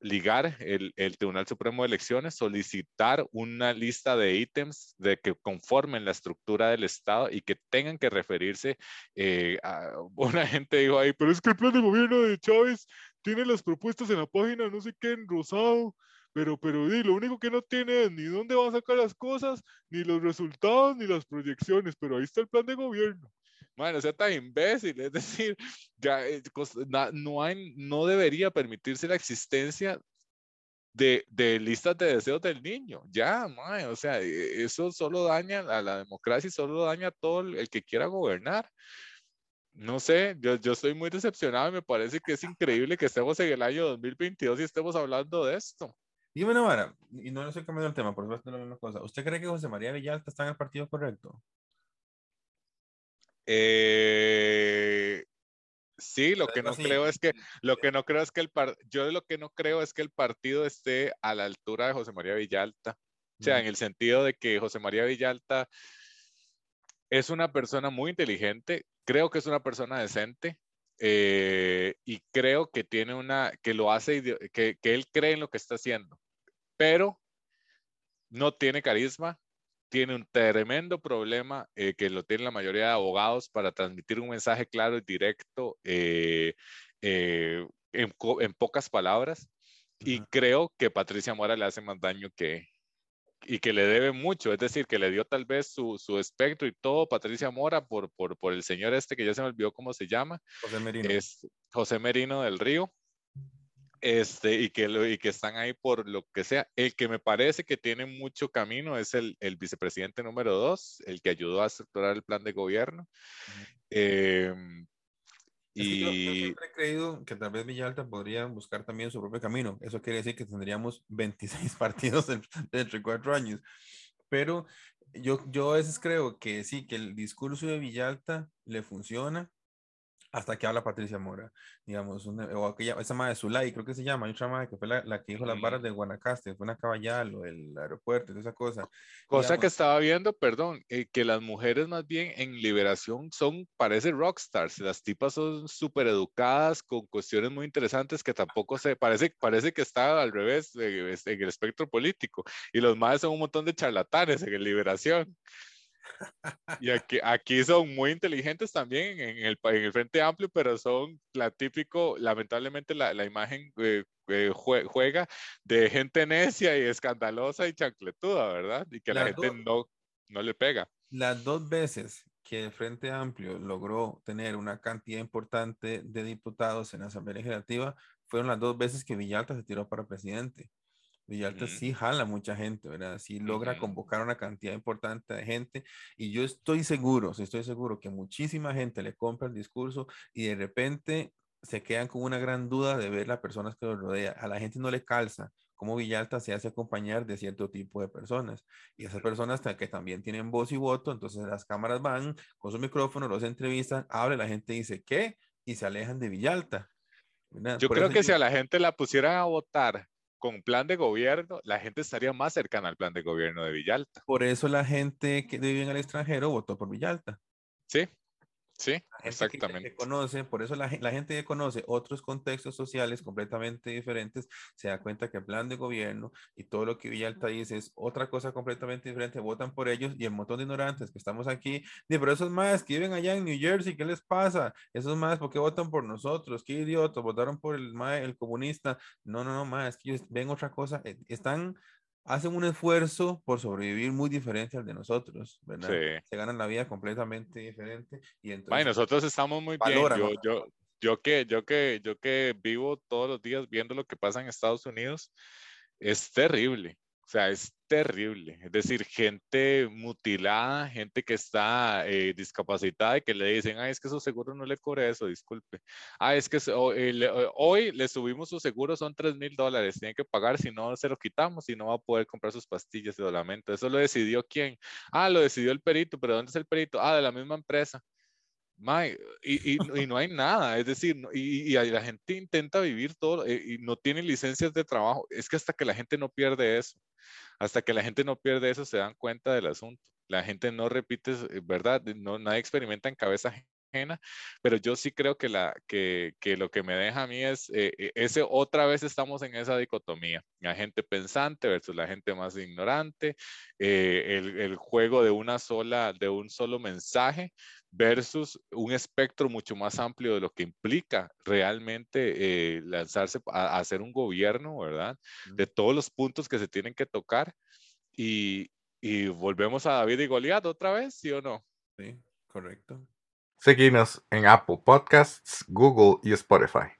ligar el, el, Tribunal Supremo de Elecciones, solicitar una lista de ítems de que conformen la estructura del Estado y que tengan que referirse eh, a una <laughs> gente dijo ahí, pero es que el plan de gobierno de Chávez tiene las propuestas en la página, no sé qué, en rosado, pero, pero y lo único que no tiene es ni dónde va a sacar las cosas, ni los resultados, ni las proyecciones, pero ahí está el plan de gobierno. Bueno, sea tan imbécil, es decir, <laughs> ya, eh, no, hay, no debería permitirse la existencia de, de, listas de deseos del niño. Ya, man, o sea, e, eso solo daña a la democracia y solo daña a todo el, que quiera gobernar. No sé, yo, yo estoy muy decepcionado y me parece que es increíble que estemos en el año 2022 y estemos hablando de esto. Dime una y no, no estoy cambiando el tema, por supuesto, la misma cosa. ¿Usted cree que José María Villalta está en el partido correcto? Eh, Sí, lo que no creo es que, lo que no creo es que el yo lo que no creo es que el partido esté a la altura de José María Villalta. O sea, en el sentido de que José María Villalta es una persona muy inteligente, creo que es una persona decente, eh, y creo que tiene una, que lo hace, que, que, él cree en lo que está haciendo, pero no tiene carisma, tiene un tremendo problema eh, que lo tiene la mayoría de abogados para transmitir un mensaje claro y directo eh, en, en, pocas palabras. Y creo que Patricia Mora le hace más daño que, y que le debe mucho, es decir, que le dio tal vez su, su espectro y todo Patricia Mora por, por, por, el señor este que ya se me olvidó cómo se llama. José Merino. Es José Merino del Río. Este, y, que lo, y que están ahí por lo que sea. El que me parece que tiene mucho camino es el, el vicepresidente número dos, el que ayudó a estructurar el plan de gobierno. eh, y... yo, siempre he creído que tal vez Villalta podría buscar también su propio camino. Eso quiere decir que tendríamos 26 <laughs> partidos entre cuatro años. Pero yo, yo a veces creo que sí, que el discurso de Villalta le funciona hasta que habla Patricia Mora, digamos, o aquella, esa madre de Zulay, creo que se llama, hay otra madre que fue la, la que dijo las barras de Guanacaste, fue una caballal o el aeropuerto, esa cosa. Cosa que estaba viendo, perdón, eh, que las mujeres más bien en liberación son, parece rockstars, las tipas son súper educadas, con cuestiones muy interesantes que tampoco se, parece, parece que está al revés en, en el espectro político, y los madres son un montón de charlatanes en liberación. Y aquí, aquí son muy inteligentes también en el, en el Frente Amplio, pero son la típico, lamentablemente la, la imagen eh, eh, juega de gente necia y escandalosa y chancletuda, ¿verdad? Y que la gente no, no le pega. Las dos veces que el Frente Amplio logró tener una cantidad importante de diputados en la Asamblea Legislativa fueron las dos veces que Villalta se tiró para presidente. Villalta sí jala mucha gente, ¿verdad? Sí logra convocar una cantidad importante de gente y yo estoy seguro, estoy seguro que muchísima gente le compra el discurso y de repente se quedan con una gran duda de ver las personas que lo rodean. A la gente no le calza cómo Villalta se hace acompañar de cierto tipo de personas. Y esas personas que también tienen voz y voto, entonces las cámaras van con su micrófono, los entrevistan, habla, la gente dice, ¿qué? Y se alejan de Villalta. Yo creo que si a la gente la pusieran a votar con plan de gobierno, la gente estaría más cercana al plan de gobierno de Villalta. Por eso la gente que vive en el extranjero votó por Villalta. Sí, Sí, exactamente. conoce, por eso la, la, gente que conoce otros contextos sociales completamente diferentes se da cuenta que el plan de gobierno y todo lo que Villalta dice es otra cosa completamente diferente. Votan por ellos y el montón de ignorantes que estamos aquí, pero esos más que viven allá en New Jersey, ¿qué les pasa? Esos más, ¿por qué votan por nosotros? ¿Qué idiotas? ¿Votaron por el, el comunista? No, no, no, más, que ellos ven otra cosa. Eh, están hacen un esfuerzo por sobrevivir muy diferente al de nosotros, ¿verdad? Sí. Se ganan la vida completamente diferente y entonces... nosotros estamos muy bien. Yo, yo, yo, que, yo, que, yo que vivo todos los días viendo lo que pasa en Estados Unidos, es terrible. O sea, es terrible. Es decir, gente mutilada, gente que está eh, discapacitada y que le dicen, ay, es que su seguro no le cubre eso, disculpe. Ah, es que hoy le subimos su seguro, son 3 mil dólares, tiene que pagar, si no se lo quitamos y no va a poder comprar sus pastillas de lamento. ¿Eso lo decidió quién? Ah, lo decidió el perito, pero ¿dónde es el perito? Ah, de la misma empresa y, y, no hay nada, es decir, y, y, la gente intenta vivir todo eh, y no tiene licencias de trabajo. Es que hasta que la gente no pierde eso, hasta que la gente no pierde eso, se dan cuenta del asunto. La gente no repite, eh, ¿verdad? No, nadie experimenta en cabeza ajena, pero yo sí creo que, la, que, que lo que me deja a mí es, eh, ese otra vez estamos en esa dicotomía, la gente pensante versus la gente más ignorante, el, el, juego de una sola, de un solo mensaje, versus un espectro mucho más amplio de lo que implica realmente eh, lanzarse a, hacer un gobierno, ¿verdad? De todos los puntos que se tienen que tocar. Y, y volvemos a David y Goliat otra vez, ¿sí o no? Sí, correcto. Seguimos en Apple Podcasts, Google y Spotify.